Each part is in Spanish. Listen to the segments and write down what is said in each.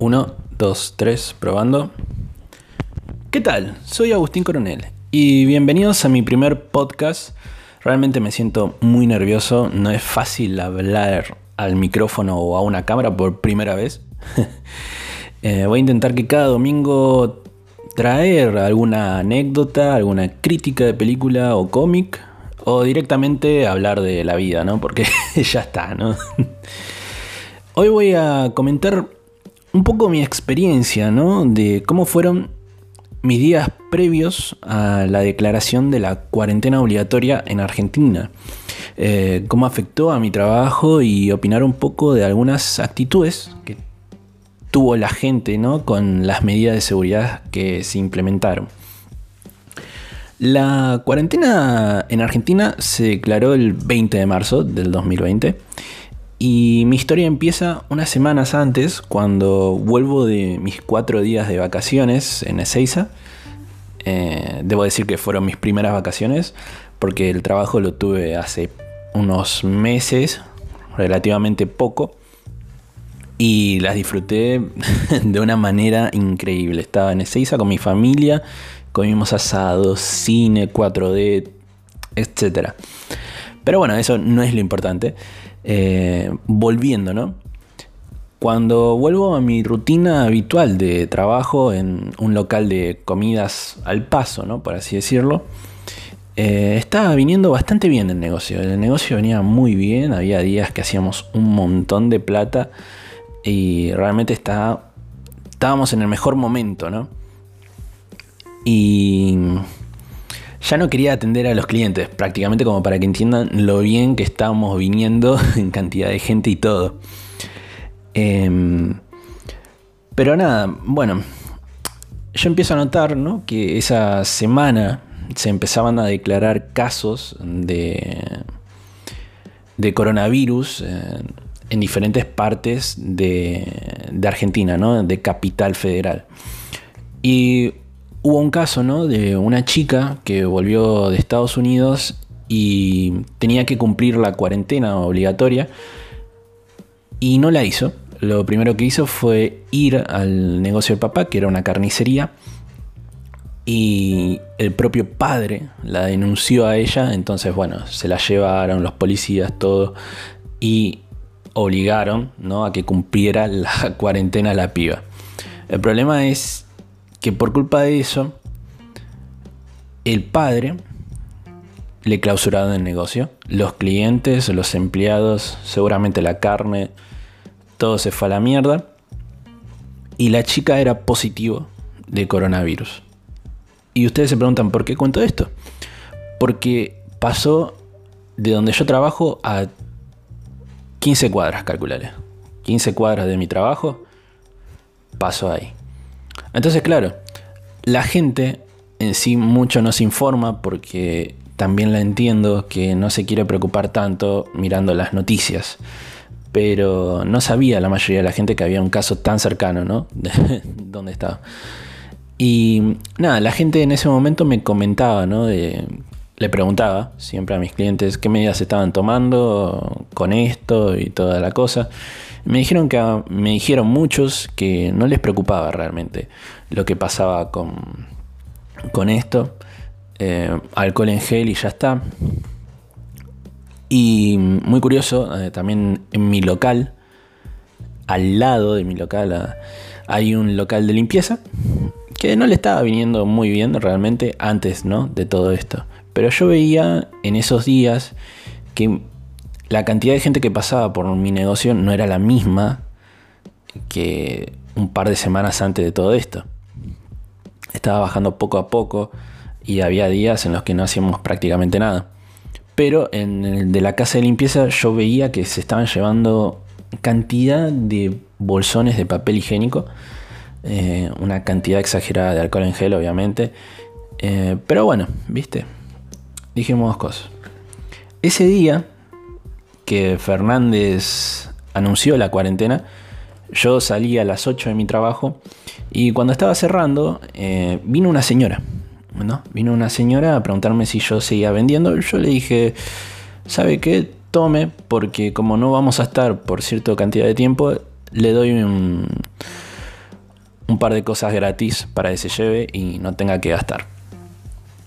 1, 2, 3, probando. ¿Qué tal? Soy Agustín Coronel y bienvenidos a mi primer podcast. Realmente me siento muy nervioso, no es fácil hablar al micrófono o a una cámara por primera vez. Eh, voy a intentar que cada domingo traer alguna anécdota, alguna crítica de película o cómic, o directamente hablar de la vida, ¿no? Porque ya está, ¿no? Hoy voy a comentar un poco mi experiencia, ¿no? De cómo fueron mis días previos a la declaración de la cuarentena obligatoria en Argentina. Eh, cómo afectó a mi trabajo y opinar un poco de algunas actitudes que tuvo la gente ¿no? con las medidas de seguridad que se implementaron. La cuarentena en Argentina se declaró el 20 de marzo del 2020 y mi historia empieza unas semanas antes, cuando vuelvo de mis cuatro días de vacaciones en Ezeiza. Eh, debo decir que fueron mis primeras vacaciones, porque el trabajo lo tuve hace unos meses, relativamente poco, y las disfruté de una manera increíble. Estaba en Ezeiza con mi familia, comimos asados, cine, 4D, etc. Pero bueno, eso no es lo importante. Eh, volviendo, ¿no? Cuando vuelvo a mi rutina habitual de trabajo en un local de comidas al paso, ¿no? Por así decirlo, eh, estaba viniendo bastante bien el negocio. El negocio venía muy bien, había días que hacíamos un montón de plata y realmente está, estábamos en el mejor momento, ¿no? Y ya no quería atender a los clientes, prácticamente como para que entiendan lo bien que estábamos viniendo en cantidad de gente y todo. Em, pero nada, bueno, yo empiezo a notar que esa semana se empezaban a declarar casos de, de coronavirus en diferentes partes de, de Argentina, ¿no? de Capital Federal. Y hubo un caso, ¿no? De una chica que volvió de Estados Unidos y tenía que cumplir la cuarentena obligatoria y no la hizo. Lo primero que hizo fue ir al negocio del papá, que era una carnicería, y el propio padre la denunció a ella, entonces bueno, se la llevaron los policías, todo, y obligaron ¿no? a que cumpliera la cuarentena la piba. El problema es que por culpa de eso, el padre le clausuraron el negocio. Los clientes, los empleados, seguramente la carne, todo se fue a la mierda. Y la chica era positivo de coronavirus. Y ustedes se preguntan, ¿por qué cuento esto? Porque pasó de donde yo trabajo a 15 cuadras, calculale. 15 cuadras de mi trabajo, pasó ahí. Entonces, claro, la gente en sí mucho no se informa porque también la entiendo que no se quiere preocupar tanto mirando las noticias. Pero no sabía la mayoría de la gente que había un caso tan cercano, ¿no? dónde estaba. Y nada, la gente en ese momento me comentaba, ¿no? le preguntaba siempre a mis clientes qué medidas estaban tomando con esto y toda la cosa. Me dijeron que me dijeron muchos que no les preocupaba realmente lo que pasaba con, con esto. Eh, alcohol en gel y ya está. Y muy curioso, eh, también en mi local, al lado de mi local, ah, hay un local de limpieza que no le estaba viniendo muy bien realmente antes ¿no? de todo esto. Pero yo veía en esos días que la cantidad de gente que pasaba por mi negocio no era la misma que un par de semanas antes de todo esto. Estaba bajando poco a poco y había días en los que no hacíamos prácticamente nada. Pero en el de la casa de limpieza yo veía que se estaban llevando cantidad de bolsones de papel higiénico, eh, una cantidad exagerada de alcohol en gel obviamente. Eh, pero bueno, viste, dijimos dos cosas. Ese día que Fernández anunció la cuarentena, yo salí a las 8 de mi trabajo y cuando estaba cerrando eh, vino una señora. ¿no? Vino una señora a preguntarme si yo seguía vendiendo. Yo le dije, ¿sabe qué? Tome, porque como no vamos a estar por cierta cantidad de tiempo, le doy un, par de cosas gratis para que se lleve y no tenga que gastar.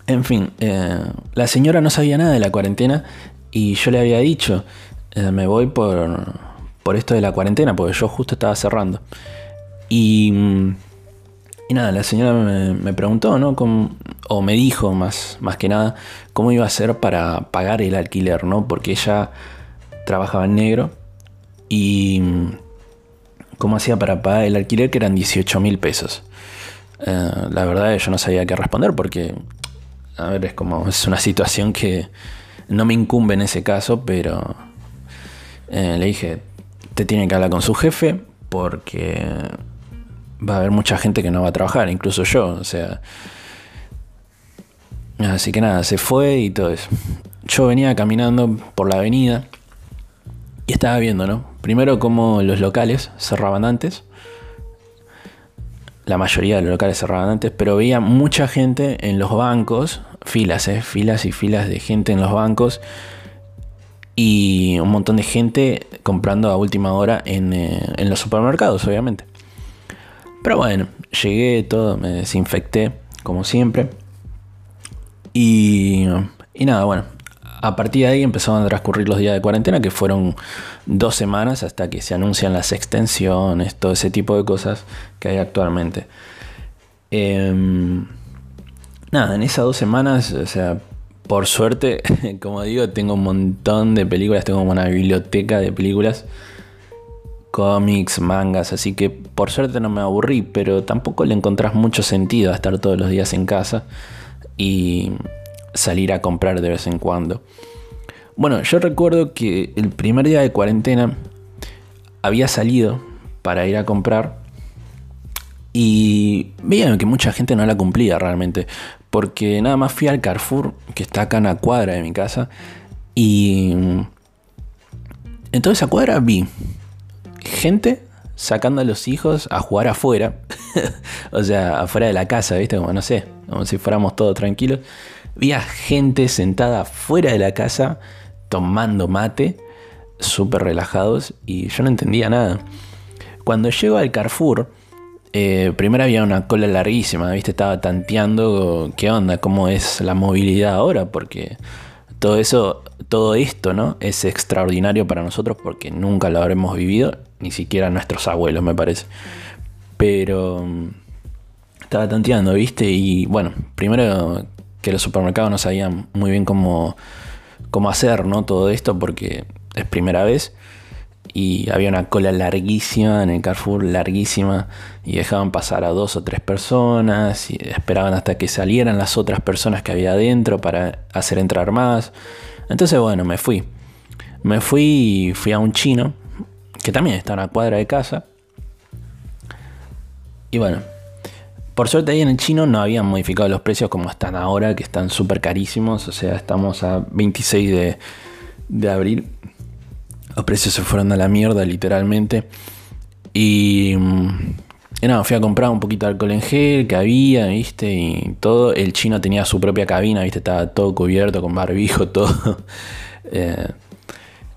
En fin, eh, la señora no sabía nada de la cuarentena y yo le había dicho, eh, me voy por, por esto de la cuarentena, porque yo justo estaba cerrando. Y, y nada, la señora me, preguntó, ¿no? o me dijo más, más que nada, cómo iba a hacer para pagar el alquiler, ¿no? Porque ella trabajaba en negro y cómo hacía para pagar el alquiler, que eran 18 mil pesos. Eh, la verdad yo no sabía qué responder porque, a ver, es como, es una situación que no me incumbe en ese caso, pero eh, le dije, te tiene que hablar con su jefe porque va a haber mucha gente que no va a trabajar, incluso yo, o sea... Así que nada, se fue y todo eso. Yo venía caminando por la avenida y estaba viendo, ¿no? Primero como los locales cerraban antes. La mayoría de los locales cerraban antes, pero veía mucha gente en los bancos, filas, ¿eh? filas y filas de gente en los bancos y un montón de gente comprando a última hora en, eh, en los supermercados, obviamente. Pero bueno, llegué todo, me desinfecté, como siempre. Y, y nada, bueno, a partir de ahí empezaron a transcurrir los días de cuarentena, que fueron dos semanas hasta que se anuncian las extensiones, todo ese tipo de cosas que hay actualmente. Em, nada, en esas dos semanas, o sea, por suerte, como digo, tengo un montón de películas, tengo una biblioteca de películas, cómics, mangas, así que por suerte no me aburrí, pero tampoco le encontrás mucho sentido a estar todos los días en casa y salir a comprar de vez en cuando. Bueno, yo recuerdo que el primer día de cuarentena había salido para ir a comprar y veían que mucha gente no la cumplía realmente, porque nada más fui al Carrefour, que está acá en la cuadra de mi casa, y en toda esa cuadra vi gente sacando a los hijos a jugar afuera, o sea, afuera de la casa, ¿viste? Como no sé, como si fuéramos todos tranquilos. Había gente sentada fuera de la casa tomando mate, súper relajados, y yo no entendía nada. Cuando llego al Carrefour, eh, primero había una cola larguísima, ¿viste? Estaba tanteando qué onda, cómo es la movilidad ahora, porque todo eso, todo esto, ¿no? Es extraordinario para nosotros porque nunca lo habremos vivido, ni siquiera nuestros abuelos, me parece. Pero mm, estaba tanteando, ¿viste? Y bueno, primero que los supermercados no sabían muy bien cómo, cómo hacer ¿no? todo esto porque es primera vez y había una cola larguísima en el Carrefour, larguísima, y dejaban pasar a dos o tres personas y esperaban hasta que salieran las otras personas que había adentro para hacer entrar más. Entonces, bueno, me fui. Me fui y fui a un chino, que también está en una cuadra de casa. Y bueno, por suerte ahí en el chino no habían modificado los precios como están ahora, que están súper carísimos. O sea, estamos a 26 de, abril. Los precios se fueron a la mierda, literalmente. Y, y nada, fui a comprar un poquito de alcohol en gel que había, ¿viste? Y todo. El chino tenía su propia cabina, ¿viste? Estaba todo cubierto con barbijo, todo. Eh,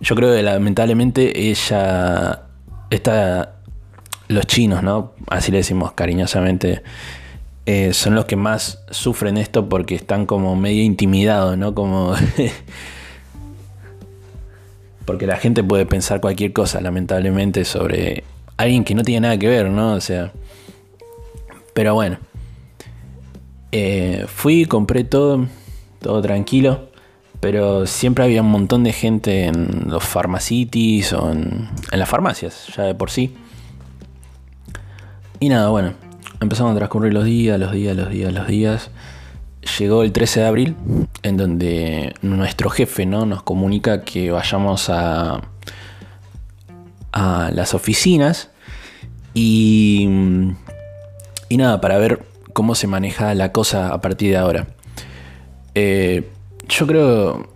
yo creo que lamentablemente ella. Esta, los chinos, ¿no? Así le decimos cariñosamente, eh, son los que más sufren esto porque están como medio intimidados, ¿no? Como... porque la gente puede pensar cualquier cosa, lamentablemente, sobre alguien que no tiene nada que ver, ¿no? O sea... Pero bueno. Eh, fui, compré todo, todo tranquilo. Pero siempre había un montón de gente en los pharmacities o en, en las farmacias, ya de por sí. Y nada, bueno, empezaron a transcurrir los días, los días, los días, los días. Llegó el 13 de abril, en donde nuestro jefe ¿no? nos comunica que vayamos a, a las oficinas y, y nada, para ver cómo se maneja la cosa a partir de ahora. Eh, yo creo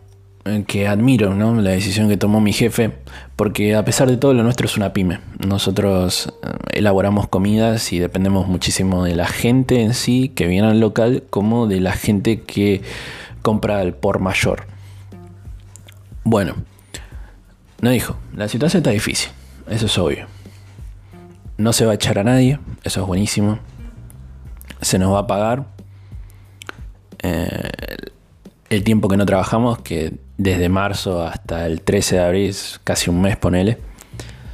que admiro la decisión que tomó mi jefe, porque a pesar de todo lo nuestro es una pyme. Nosotros eh, elaboramos comidas y dependemos muchísimo de la gente en sí que viene al local como de la gente que compra al por mayor. Bueno, no dijo, la situación está difícil, eso es obvio. no se va a echar a nadie, eso es buenísimo. Se nos va a pagar eh, el tiempo que no trabajamos, que desde marzo hasta el 13 de abril, casi un mes, ponele,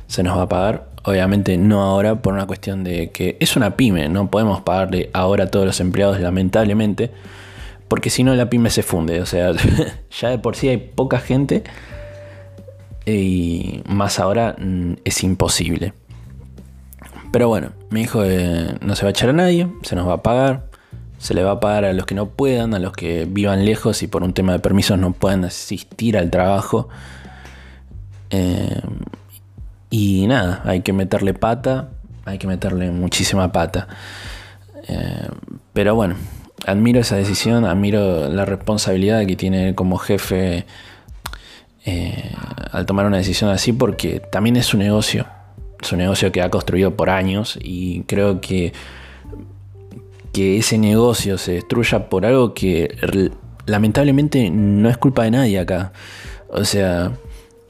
se nos va a pagar. Obviamente no ahora por una cuestión de que es una pyme, no podemos pagarle ahora a todos los empleados lamentablemente, porque si no la pyme se funde, o sea, ya de por sí hay poca gente y más ahora mm, es imposible. Pero bueno, dijo que no se va a echar a nadie, se nos va a pagar, se le va a pagar a los que no puedan, a los que vivan lejos y por un tema de permisos no puedan asistir al trabajo. Eh, y nada, hay que meterle pata, hay que meterle muchísima pata. Eh, pero bueno, admiro esa decisión, admiro la responsabilidad que tiene como jefe eh, al tomar una decisión así, porque también es su negocio, su negocio que ha construido por años y creo que que ese negocio se destruya por algo que lamentablemente no es culpa de nadie acá. O sea,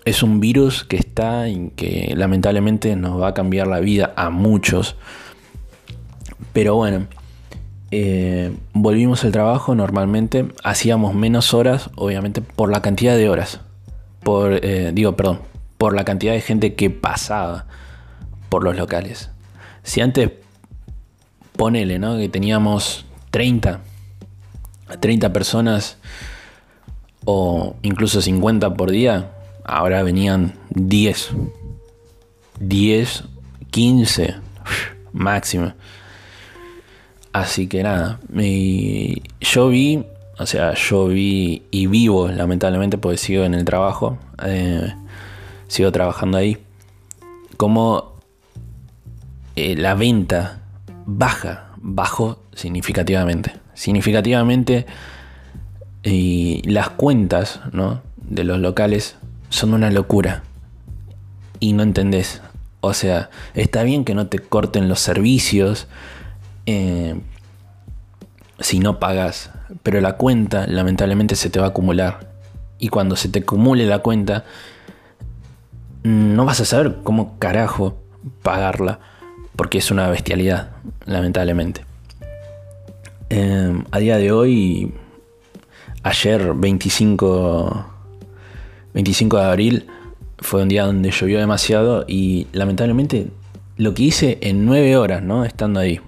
es un virus que está y que lamentablemente nos va a cambiar la vida a muchos. Pero bueno, eh, volvimos al trabajo normalmente, hacíamos menos horas, obviamente por la cantidad de horas. Por, eh, digo, perdón, por la cantidad de gente que pasaba por los locales. Si antes, ponele, ¿no? Que teníamos 30, 30 personas o incluso 50 por día, Ahora venían 10. 10, 15 máximo. Así que nada, yo vi, o sea, yo vi y vivo lamentablemente porque sigo en el trabajo, eh, sigo trabajando ahí, como eh, la venta baja, bajó significativamente. Significativamente y las cuentas ¿no? de los locales son una locura. Y no entendés. O sea, está bien que no te corten los servicios eh, si no pagas, pero la cuenta lamentablemente se te va a acumular. Y cuando se te acumule la cuenta, no vas a saber cómo carajo pagarla, porque es una bestialidad, lamentablemente. Eh, a día de hoy, ayer 25 25 de abril fue un día donde llovió demasiado y lamentablemente lo que hice en 9 horas, ¿no? Estando ahí.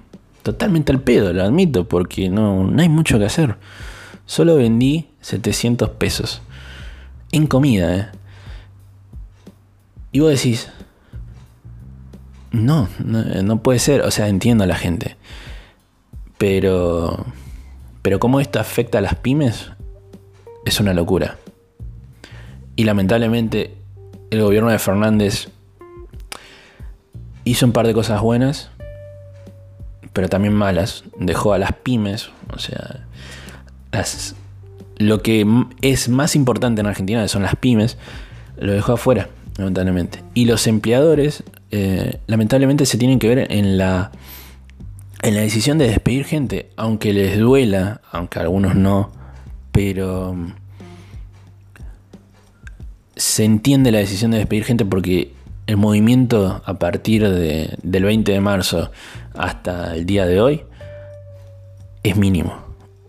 Totalmente al pedo, lo admito, porque no, no hay mucho que hacer. Solo vendí 700 pesos. En comida, ¿eh? Y vos decís, no, no, no, puede ser. O sea, entiendo a la gente. Pero, pero cómo esto afecta a las pymes es una locura. Y lamentablemente el gobierno de Fernández hizo un par de cosas buenas, pero también malas. Dejó a las pymes, o sea, lo que es más importante en Argentina son las pymes, lo dejó afuera, lamentablemente. Y los empleadores, eh, lamentablemente, se tienen que ver en la, en la decisión de despedir gente, aunque les duela, aunque algunos no, pero se entiende la decisión de despedir gente porque el movimiento a partir de, del 20 de marzo hasta el día de hoy es mínimo,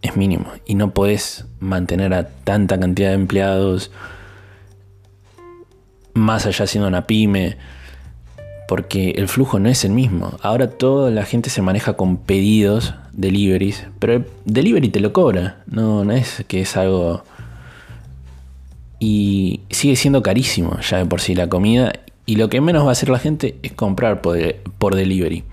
es mínimo. Y no podés mantener a tanta cantidad de empleados más allá siendo una pyme, porque el flujo no es el mismo. Ahora toda la gente se maneja con pedidos, deliveries, pero el delivery te lo cobra, no, no es que es algo y sigue siendo carísimo ya de por sí la comida. Y lo que menos va a hacer la gente es comprar por, delivery.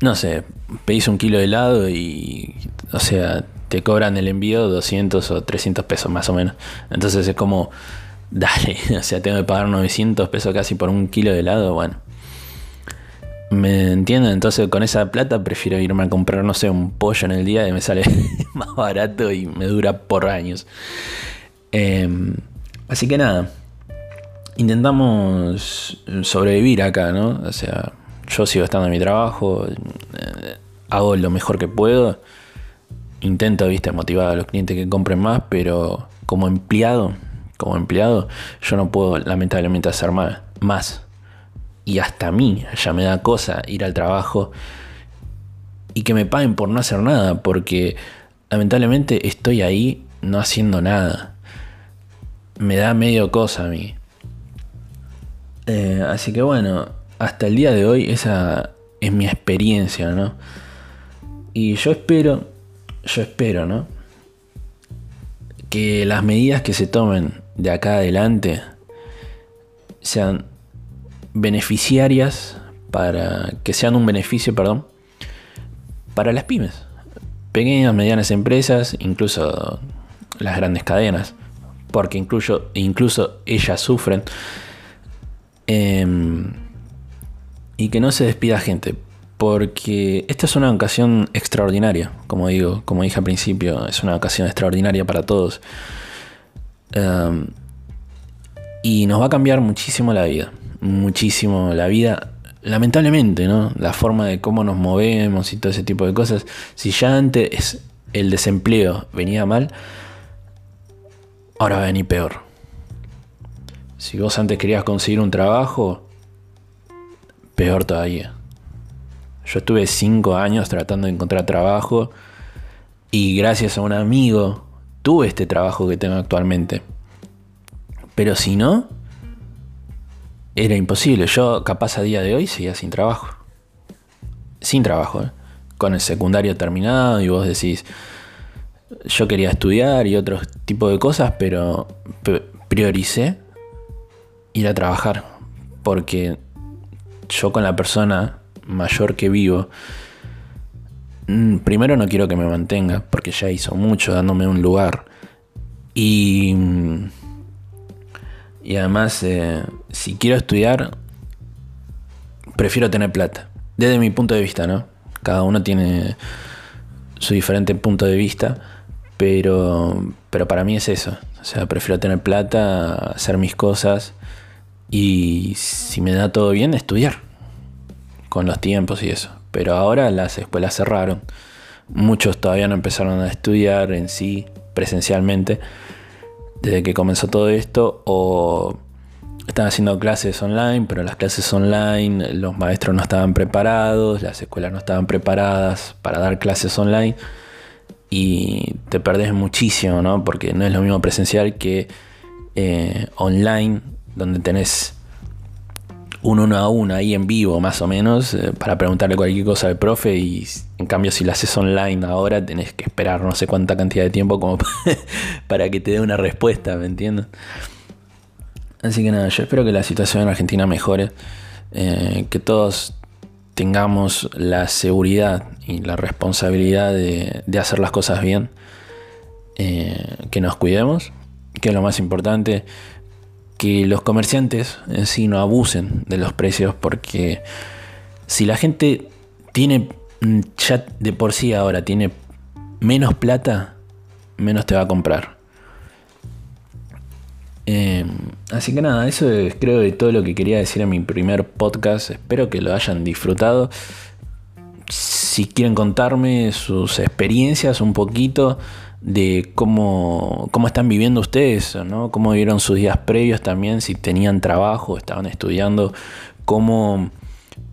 No sé, pedís un kilo de helado y, o sea, te cobran el envío 200 o 300 pesos más o menos. Entonces es como, dale, o sea, tengo que pagar 900 pesos casi por un kilo de helado. Bueno, ¿me entienden? Entonces con esa plata prefiero irme a comprar, no sé, un pollo en el día y me sale más barato y me dura por años. Em, así que nada, intentamos sobrevivir acá, ¿no? O sea, yo sigo estando en mi trabajo, eh, hago lo mejor que puedo, intento, viste, motivar a los clientes que compren más, pero como empleado, como empleado, yo no puedo lamentablemente hacer más. y hasta a mí ya me da cosa ir al trabajo y que me paguen por no hacer nada, porque lamentablemente estoy ahí no haciendo nada. Me da medio cosa a mí. Eh, así que bueno, hasta el día de hoy esa es mi experiencia, ¿no? Y yo espero, yo espero, ¿no? Que las medidas que se tomen de acá adelante sean beneficiarias para que sean un beneficio, perdón, para las pymes, pequeñas, medianas empresas, incluso las grandes cadenas, porque incluso, incluso ellas sufren. Em, y que no se despida gente, porque esta es una ocasión extraordinaria, como digo, como dije al principio, es una ocasión extraordinaria para todos. Em, y nos va a cambiar muchísimo la vida, muchísimo la vida, lamentablemente, ¿no? La forma de cómo nos movemos y todo ese tipo de cosas. Si ya antes el desempleo venía mal, ahora va a venir peor. Si vos antes querías conseguir un trabajo, peor todavía. Yo estuve cinco años tratando de encontrar trabajo y gracias a un amigo tuve este trabajo que tengo actualmente. Pero si no, era imposible. Yo capaz a día de hoy seguía sin trabajo. Sin trabajo, ¿eh? con el secundario terminado y vos decís, yo quería estudiar y otro tipo de cosas, pero prioricé ir a trabajar porque yo con la persona mayor que vivo, primero no quiero que me mantenga, porque ya hizo mucho dándome un lugar. Y, mm, y además, eh, si quiero estudiar, prefiero tener plata. Desde mi punto de vista, ¿no? Cada uno tiene su diferente punto de vista, pero, pero para mí es eso. O sea, prefiero tener plata, hacer mis cosas y si me da todo bien, estudiar. Con los tiempos y eso. Pero ahora las escuelas cerraron. Muchos todavía no empezaron a estudiar en sí presencialmente desde que comenzó todo esto o están haciendo clases online, pero las clases online los maestros no estaban preparados, las escuelas no estaban preparadas para dar clases online y te perdés muchísimo, ¿no? Porque no es lo mismo presencial que eh, online donde tenés un uno a uno ahí en vivo más o menos eh, para preguntarle cualquier cosa al profe y en cambio si lo haces online ahora tenés que esperar no sé cuánta cantidad de tiempo como para que te dé una respuesta, ¿me entiendes? Así que nada, yo espero que la situación en Argentina mejore, eh, que todos tengamos la seguridad y la responsabilidad de, hacer las cosas bien, eh, que nos cuidemos, que es lo más importante, que los comerciantes en sí no abusen de los precios porque si la gente tiene ya de por sí ahora tiene menos plata, menos te va a comprar. Em, así que nada, eso es creo de todo lo que quería decir en mi primer podcast. Espero que lo hayan disfrutado. Si quieren contarme sus experiencias un poquito, de cómo, cómo están viviendo ustedes, ¿no? cómo vivieron sus días previos también, si tenían trabajo, estaban estudiando, cómo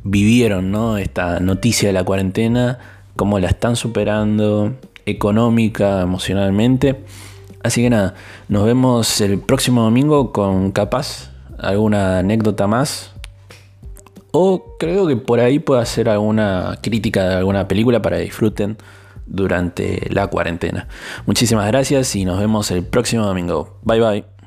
vivieron ¿no? esta noticia de la cuarentena, cómo la están superando económica, emocionalmente. Así que nada, nos vemos el próximo domingo con capaz alguna anécdota más. O creo que por ahí puedo hacer alguna crítica de alguna película para que disfruten durante la cuarentena. Muchísimas gracias y nos vemos el próximo domingo. Bye bye.